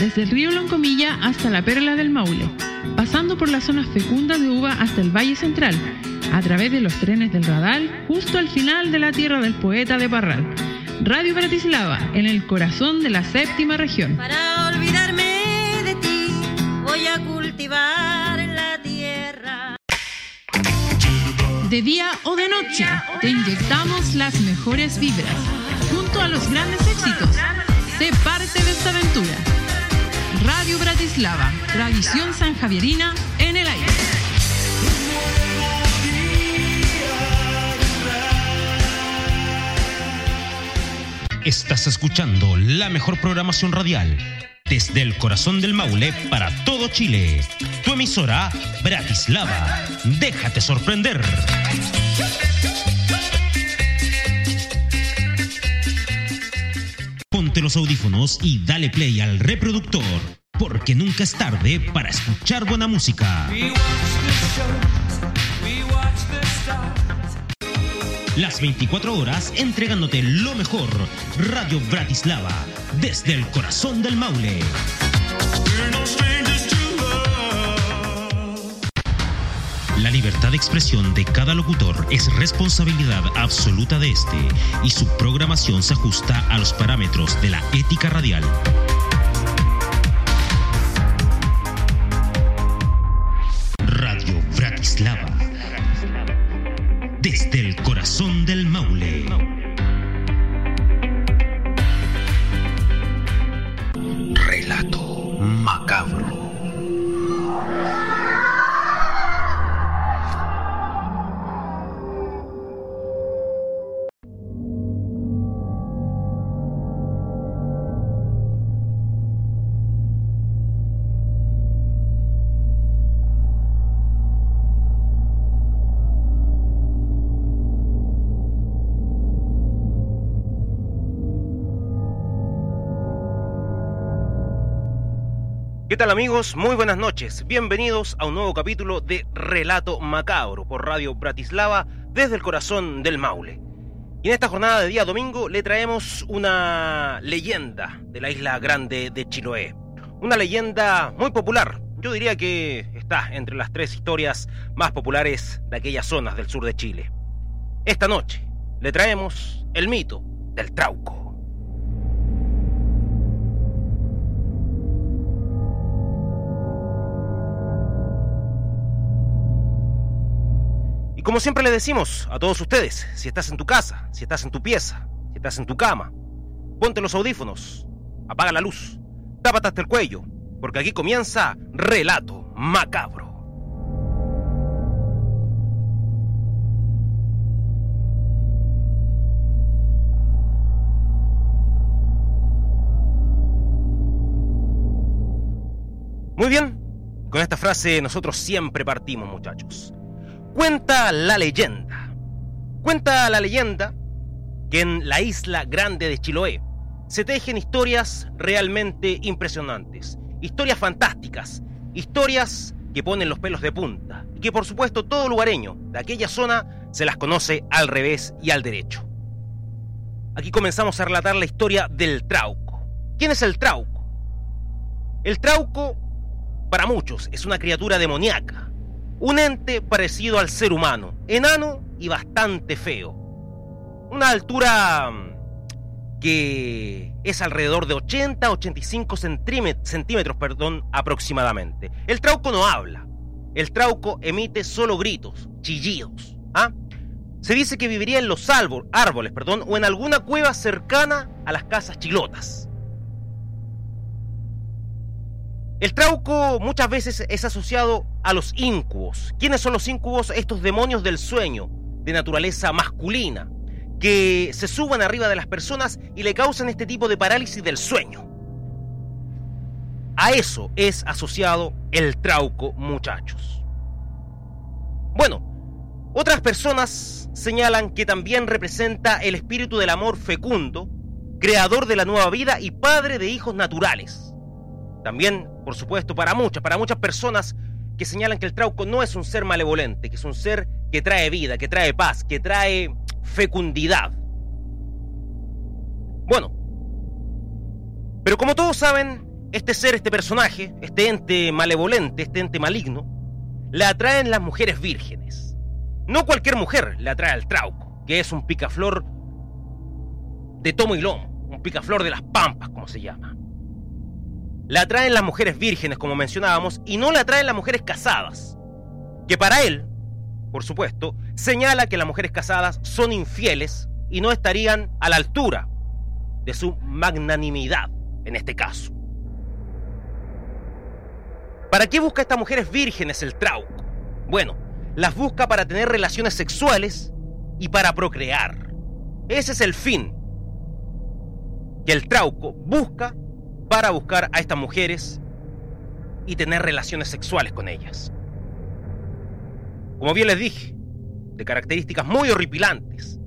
desde el río Loncomilla hasta la Perla del Maule, pasando por las zonas fecundas de uva hasta el Valle Central, a través de los trenes del Radal, justo al final de la tierra del poeta de Parral. Radio Bratislava, en el corazón de la séptima región. Para olvidarme de ti, voy a cultivar la tierra. De día o de noche, te inyectamos las mejores vibras, junto a los grandes éxitos. Sé parte de esta aventura. Bratislava, tradición sanjavierina en el aire. Estás escuchando la mejor programación radial desde el corazón del Maule para todo Chile. Tu emisora Bratislava. Déjate sorprender. Ponte los audífonos y dale play al reproductor, porque nunca es tarde para escuchar buena música. Las 24 horas entregándote lo mejor. Radio Bratislava, desde el corazón del Maule. La libertad de expresión de cada locutor es responsabilidad absoluta de este y su programación se ajusta a los parámetros de la ética radial. Desde el corazón del Maule. Relato macabro. ¿Qué tal amigos? Muy buenas noches. Bienvenidos a un nuevo capítulo de Relato Macabro por Radio Bratislava desde el corazón del Maule. Y en esta jornada de día domingo le traemos una leyenda de la isla grande de Chiloé. Una leyenda muy popular. Yo diría que está entre las tres historias más populares de aquellas zonas del sur de Chile. Esta noche le traemos el mito del Trauco. Y como siempre le decimos a todos ustedes, si estás en tu casa, si estás en tu pieza, si estás en tu cama, ponte los audífonos, apaga la luz, tápate hasta el cuello, porque aquí comienza Relato Macabro. Muy bien, con esta frase nosotros siempre partimos, muchachos. Cuenta la leyenda. Cuenta la leyenda que en la isla grande de Chiloé se tejen historias realmente impresionantes, historias fantásticas, historias que ponen los pelos de punta y que por supuesto todo lugareño de aquella zona se las conoce al revés y al derecho. Aquí comenzamos a relatar la historia del Trauco. ¿Quién es el Trauco? El Trauco, para muchos, es una criatura demoníaca, un ente parecido al ser humano, enano y bastante feo. Una altura mm, que es alrededor de 80-85 centímetros perdón, aproximadamente. El trauco no habla. El trauco emite solo gritos, chillidos. ¿ah? Se dice que viviría en los árboles perdón, o en alguna cueva cercana a las casas chilotas. El trauco muchas veces es asociado a los incubos. ¿Quiénes son los incubos? Estos demonios del sueño, de naturaleza masculina, que se suban arriba de las personas y le causan este tipo de parálisis del sueño. A eso es asociado el trauco, muchachos. Bueno, otras personas señalan que también representa el espíritu del amor fecundo, creador de la nueva vida y padre de hijos naturales. También, por supuesto, para muchas, para muchas personas que señalan que el trauco no es un ser malevolente, que es un ser que trae vida, que trae paz, que trae fecundidad. Bueno, pero como todos saben, este ser, este personaje, este ente malevolente, este ente maligno, le atraen las mujeres vírgenes. No cualquier mujer le atrae al trauco, que es un picaflor de tomo y lomo, un picaflor de las pampas, como se llama. Le atraen las mujeres vírgenes, como mencionábamos, y no le atraen las mujeres casadas, que para él, por supuesto, señala que las mujeres casadas son infieles y no estarían a la altura de su magnanimidad en este caso. ¿Para qué busca estas mujeres vírgenes el trauco? Bueno, las busca para tener relaciones sexuales y para procrear. Ese es el fin que el trauco busca para buscar a estas mujeres y tener relaciones sexuales con ellas. Como bien les dije, de características muy horripilantes,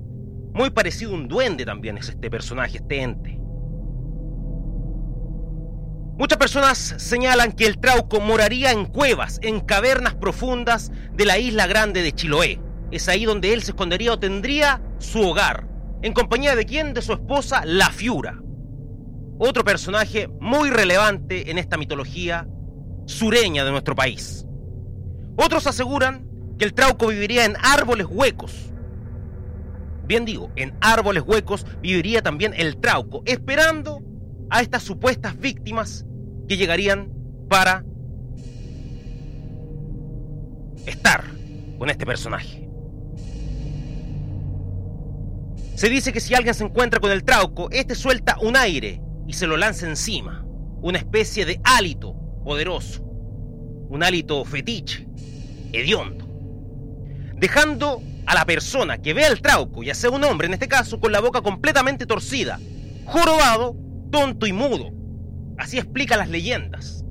muy parecido a un duende también es este personaje, este ente. Muchas personas señalan que el Trauco moraría en cuevas, en cavernas profundas de la isla grande de Chiloé. Es ahí donde él se escondería o tendría su hogar. ¿En compañía de quién? De su esposa, la Fiura. Otro personaje muy relevante en esta mitología sureña de nuestro país. Otros aseguran que el Trauco viviría en árboles huecos. Bien digo, en árboles huecos viviría también el Trauco, esperando a estas supuestas víctimas que llegarían para estar con este personaje. Se dice que si alguien se encuentra con el trauco, este suelta un aire y se lo lanza encima, una especie de hálito poderoso, un hálito fetiche, hediondo, dejando a la persona que ve al trauco, ya sea un hombre en este caso, con la boca completamente torcida, jorobado tonto y mudo. Así explican las leyendas.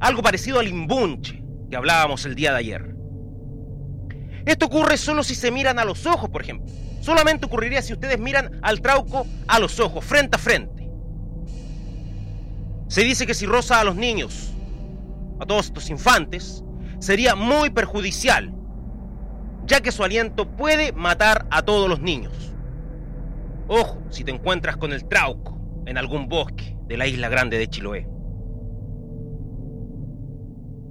Algo parecido al imbunche que hablábamos el día de ayer. Esto ocurre solo si se miran a los ojos, por ejemplo. Solamente ocurriría si ustedes miran al trauco a los ojos, frente a frente. Se dice que si roza a los niños, a todos estos infantes, sería muy perjudicial, ya que su aliento puede matar a todos los niños. Ojo si te encuentras con el trauco en algún bosque de la isla grande de Chiloé.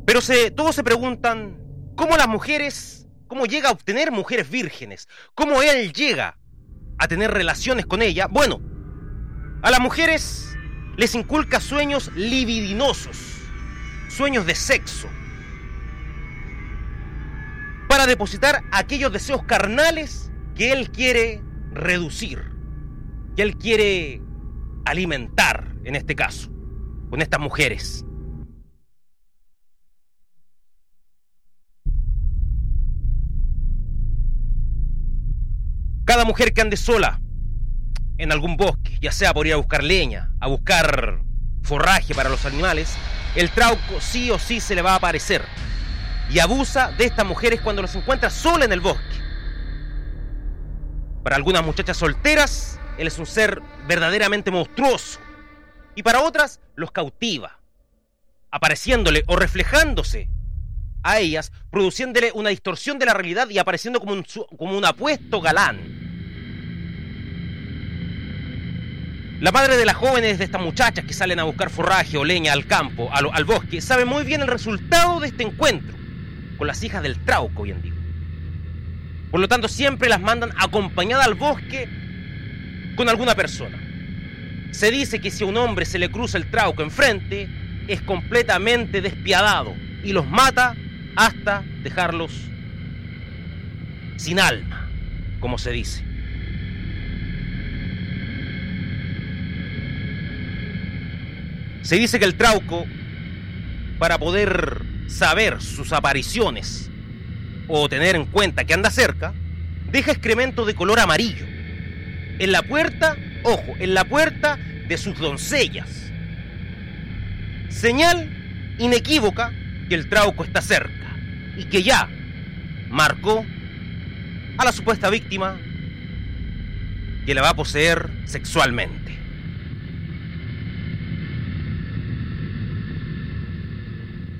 Pero se, todos se preguntan cómo las mujeres, cómo llega a obtener mujeres vírgenes, cómo él llega a tener relaciones con ella. Bueno, a las mujeres les inculca sueños libidinosos, sueños de sexo, para depositar aquellos deseos carnales que él quiere reducir, que él quiere alimentar, en este caso, con estas mujeres. Cada mujer que ande sola en algún bosque, ya sea por ir a buscar leña, a buscar forraje para los animales, el trauco sí o sí se le va a aparecer. Y abusa de estas mujeres cuando las encuentra sola en el bosque. Para algunas muchachas solteras, él es un ser verdaderamente monstruoso. Y para otras los cautiva, apareciéndole o reflejándose a ellas, produciéndole una distorsión de la realidad y apareciendo como un, como un apuesto galán. La madre de las jóvenes de estas muchachas que salen a buscar forraje o leña al campo, al, al bosque, sabe muy bien el resultado de este encuentro con las hijas del trauco hoy en. Por lo tanto, siempre las mandan acompañadas al bosque con alguna persona. Se dice que si a un hombre se le cruza el trauco enfrente, es completamente despiadado y los mata hasta dejarlos sin alma, como se dice. Se dice que el trauco, para poder saber sus apariciones o tener en cuenta que anda cerca, deja excremento de color amarillo en la puerta, ojo, en la puerta de sus doncellas. Señal inequívoca que el trauco está cerca y que ya marcó a la supuesta víctima que la va a poseer sexualmente.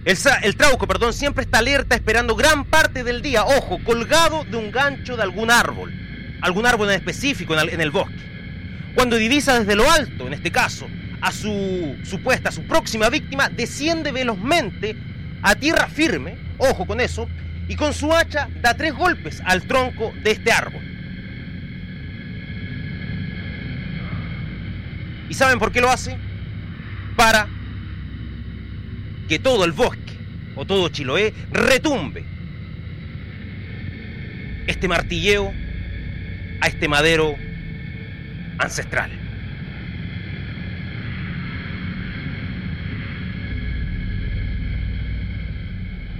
El, trauco, perdón, siempre está alerta esperando gran parte del día, ojo, colgado de un gancho de algún árbol algún árbol en específico en el, bosque. Cuando divisa desde lo alto, en este caso, a su supuesta, a su próxima víctima, desciende velozmente a tierra firme, ojo con eso, y con su hacha da tres golpes al tronco de este árbol. ¿Y saben por qué lo hace? Para que todo el bosque o todo Chiloé retumbe este martilleo a este madero ancestral.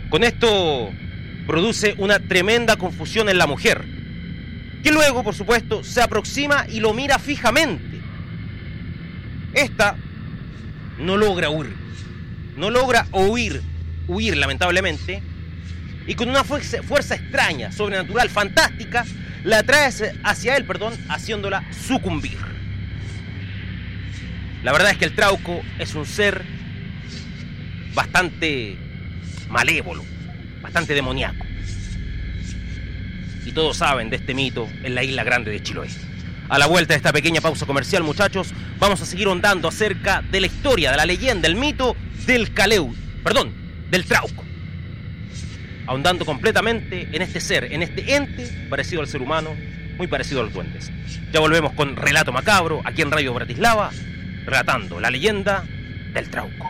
Con esto produce una tremenda confusión en la mujer, que luego, por supuesto, se aproxima y lo mira fijamente. Esta no logra huir, no logra huir, huir lamentablemente, y con una fuerza, extraña, sobrenatural, fantástica, la atrae hacia él, perdón, haciéndola sucumbir. La verdad es que el Trauco es un ser bastante malévolo, bastante demoníaco. Y todos saben de este mito en la isla grande de Chiloé. A la vuelta de esta pequeña pausa comercial, muchachos, vamos a seguir ondando acerca de la historia, de la leyenda, el mito del Caleu, perdón, del Trauco. Ahondando completamente en este ser, en este ente parecido al ser humano, muy parecido a los duendes. Ya volvemos con Relato Macabro, aquí en Radio Bratislava, relatando la leyenda del Trauco.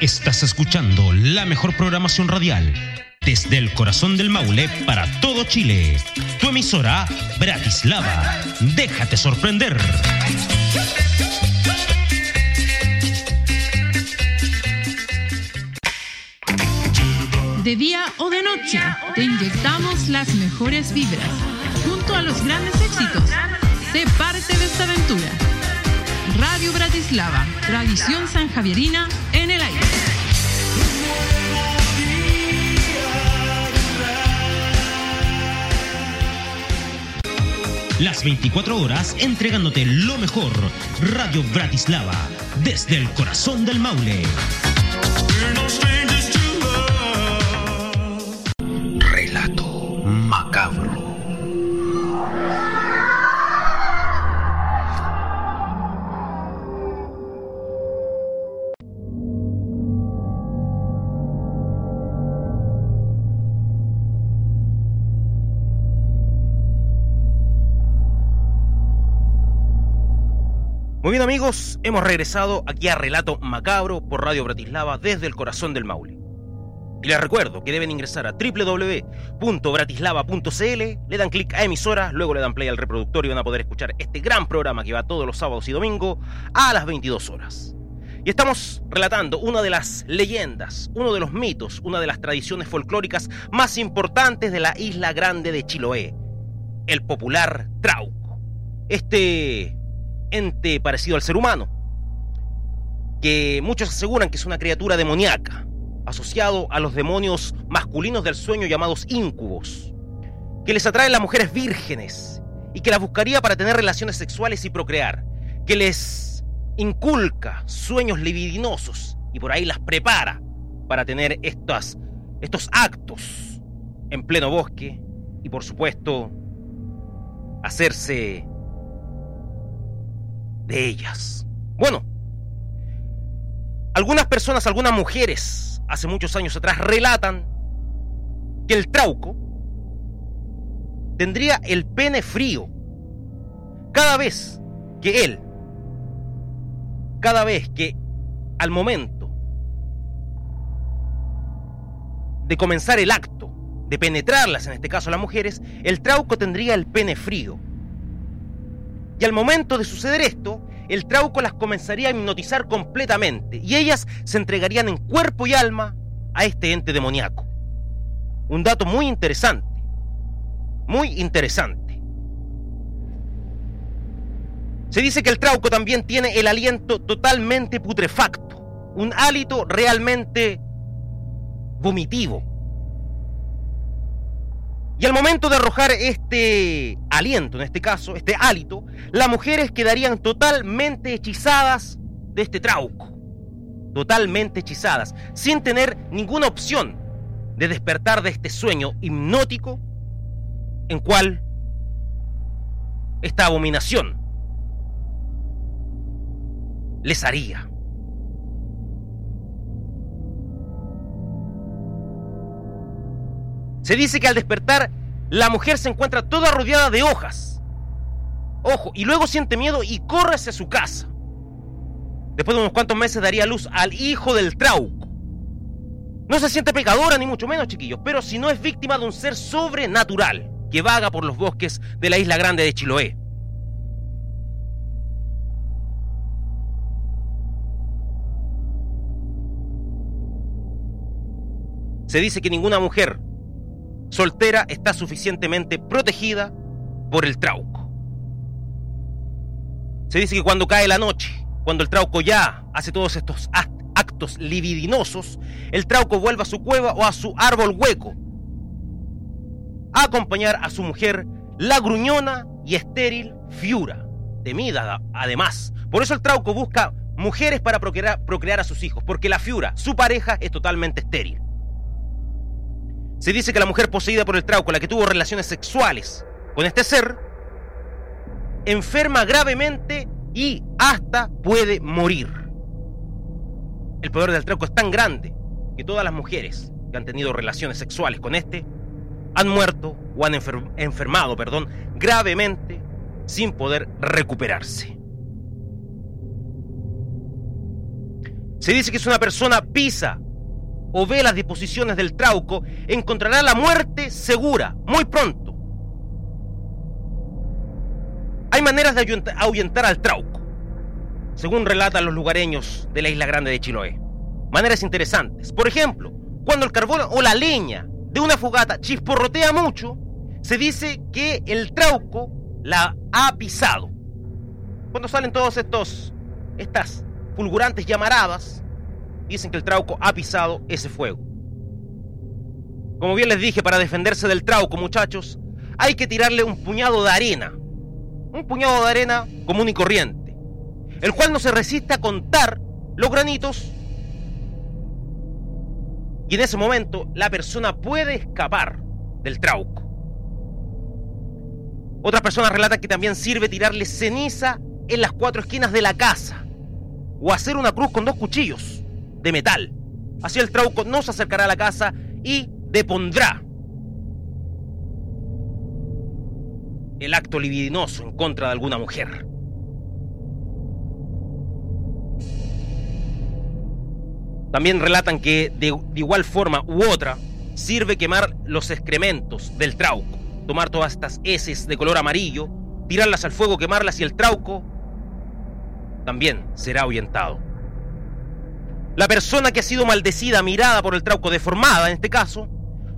Estás escuchando la mejor programación radial desde el corazón del Maule para todo Chile. Tu emisora Bratislava. Déjate sorprender. De día o de noche, te inyectamos las mejores vibras. Junto a los grandes éxitos, sé parte de esta aventura. Radio Bratislava, tradición sanjavierina en el aire. Las 24 horas entregándote lo mejor. Radio Bratislava, desde el corazón del Maule. Bien amigos, hemos regresado aquí a Relato Macabro por Radio Bratislava desde el corazón del Maule. Y les recuerdo que deben ingresar a www.bratislava.cl, le dan clic a emisora, luego le dan play al reproductor y van a poder escuchar este gran programa que va todos los sábados y domingos a las 22 horas. Y estamos relatando una de las leyendas, uno de los mitos, una de las tradiciones folclóricas más importantes de la isla grande de Chiloé, el popular Trauco. Este ente parecido al ser humano, que muchos aseguran que es una criatura demoníaca, asociado a los demonios masculinos del sueño llamados íncubos, que les atrae a las mujeres vírgenes y que las buscaría para tener relaciones sexuales y procrear, que les inculca sueños libidinosos y por ahí las prepara para tener estos actos en pleno bosque y por supuesto hacerse de ellas. Bueno, algunas personas, algunas mujeres, hace muchos años atrás, relatan que el trauco tendría el pene frío cada vez que él, cada vez que al momento de comenzar el acto de penetrarlas, en este caso las mujeres, el trauco tendría el pene frío. Y al momento de suceder esto, el trauco las comenzaría a hipnotizar completamente y ellas se entregarían en cuerpo y alma a este ente demoníaco. Un dato muy interesante, muy interesante. Se dice que el trauco también tiene el aliento totalmente putrefacto, un hálito realmente vomitivo. Y al momento de arrojar este aliento, en este caso, este hálito, las mujeres quedarían totalmente hechizadas de este trauco. Totalmente hechizadas, sin tener ninguna opción de despertar de este sueño hipnótico en cual esta abominación les haría. Se dice que al despertar, la mujer se encuentra toda rodeada de hojas. Ojo, y luego siente miedo y corre hacia su casa. Después de unos cuantos meses daría luz al hijo del trauco. No se siente pecadora ni mucho menos, chiquillos, pero si no es víctima de un ser sobrenatural que vaga por los bosques de la isla grande de Chiloé. Se dice que ninguna mujer soltera está suficientemente protegida por el trauco. Se dice que cuando cae la noche, cuando el trauco ya hace todos estos actos libidinosos, el trauco vuelve a su cueva o a su árbol hueco a acompañar a su mujer, la gruñona y estéril Fiura, temida además. Por eso el trauco busca mujeres para procrear, procrear a sus hijos, porque la Fiura, su pareja, es totalmente estéril. Se dice que la mujer poseída por el trauco, la que tuvo relaciones sexuales con este ser, enferma gravemente y hasta puede morir. El poder del trauco es tan grande que todas las mujeres que han tenido relaciones sexuales con este han muerto o han enfermado, perdón, gravemente sin poder recuperarse. Se dice que es una persona pisa o ve las disposiciones del trauco, encontrará la muerte segura, muy pronto. Hay maneras de ahuyentar al trauco, según relatan los lugareños de la isla grande de Chiloé. Maneras interesantes. Por ejemplo, cuando el carbón o la leña de una fogata chisporrotea mucho, se dice que el trauco la ha pisado. Cuando salen todos estos, estas fulgurantes llamaradas, dicen que el trauco ha pisado ese fuego. Como bien les dije, para defenderse del trauco, muchachos, hay que tirarle un puñado de arena. Un puñado de arena común y corriente. El cual no se resiste a contar los granitos. Y en ese momento la persona puede escapar del trauco. Otras personas relatan que también sirve tirarle ceniza en las cuatro esquinas de la casa. O hacer una cruz con dos cuchillos de metal. Así el trauco no se acercará a la casa y depondrá el acto libidinoso en contra de alguna mujer. También relatan que de, igual forma u otra sirve quemar los excrementos del trauco, tomar todas estas heces de color amarillo, tirarlas al fuego, quemarlas y el trauco también será ahuyentado. La persona que ha sido maldecida, mirada por el trauco, deformada en este caso,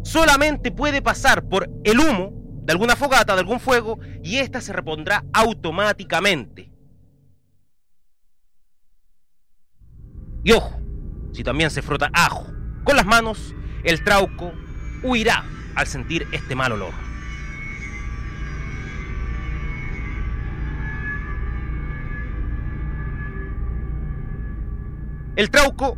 solamente puede pasar por el humo de alguna fogata, de algún fuego, y ésta se repondrá automáticamente. Y ojo, si también se frota ajo con las manos, el trauco huirá al sentir este mal olor. El trauco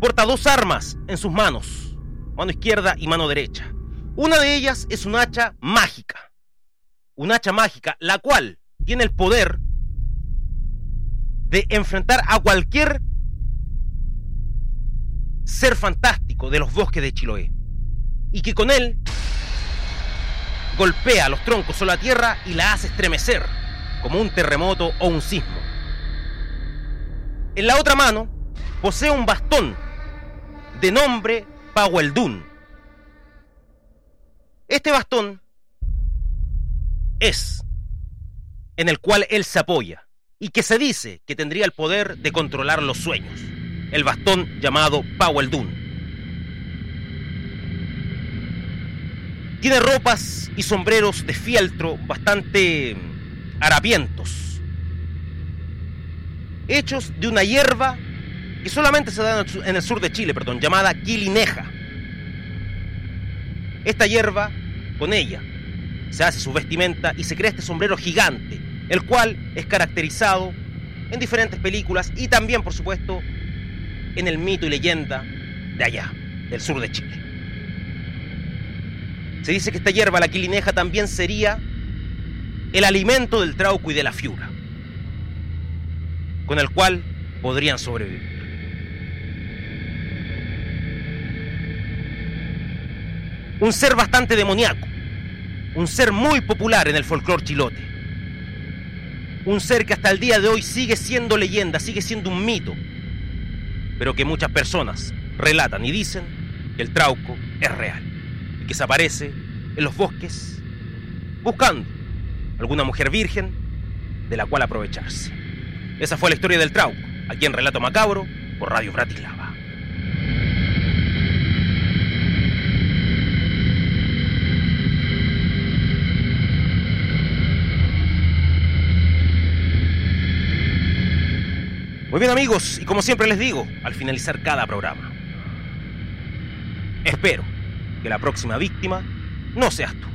porta dos armas en sus manos, mano izquierda y mano derecha. Una de ellas es un hacha mágica. Un hacha mágica, la cual tiene el poder de enfrentar a cualquier ser fantástico de los bosques de Chiloé. Y que con él golpea los troncos o la tierra y la hace estremecer, como un terremoto o un sismo. En la otra mano posee un bastón de nombre Paweldun. Este bastón es en el cual él se apoya y que se dice que tendría el poder de controlar los sueños. El bastón llamado Powell Dun. Tiene ropas y sombreros de fieltro bastante harapientos, hechos de una hierba que solamente se da en el sur de Chile, perdón, llamada quilineja. Esta hierba, con ella, se hace su vestimenta y se crea este sombrero gigante, el cual es caracterizado en diferentes películas y también, por supuesto, en el mito y leyenda de allá, del sur de Chile. Se dice que esta hierba, la quilineja, también sería el alimento del trauco y de la fiura, con el cual podrían sobrevivir. Un ser bastante demoníaco, un ser muy popular en el folclore chilote, un ser que hasta el día de hoy sigue siendo leyenda, sigue siendo un mito, pero que muchas personas relatan y dicen que el trauco es real que se aparece en los bosques buscando alguna mujer virgen de la cual aprovecharse. Esa fue la historia del Trauco, aquí en Relato Macabro, por Radio Bratislava. Muy bien amigos, y como siempre les digo, al finalizar cada programa, espero que la próxima víctima no seas tú.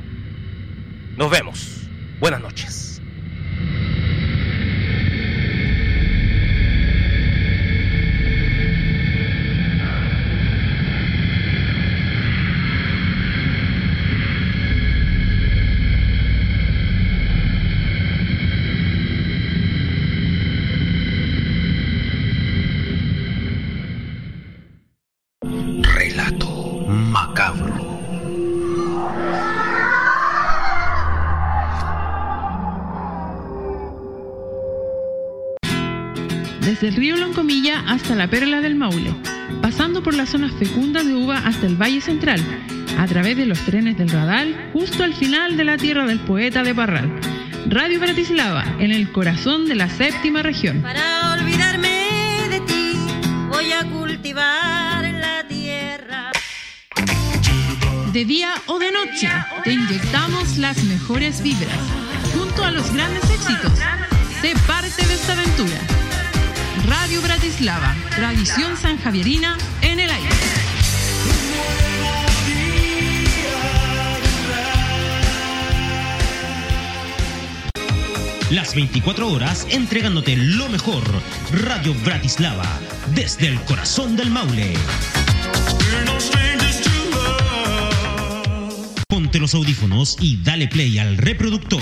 Nos vemos. Buenas noches. Desde el río Loncomilla hasta la Perla del Maule, pasando por las zonas fecundas de uva hasta el Valle Central, a través de los trenes del Radal, justo al final de la tierra del poeta de Parral. Radio Bratislava, en el corazón de la séptima región. Para olvidarme de ti, voy a cultivar la tierra. De día o de noche, te inyectamos las mejores vibras. Junto a los grandes éxitos, sé parte de esta aventura. Radio Bratislava, tradición sanjavierina en el aire. Las 24 horas entregándote lo mejor. Radio Bratislava, desde el corazón del Maule. Ponte los audífonos y dale play al reproductor,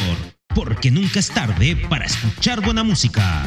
porque nunca es tarde para escuchar buena música.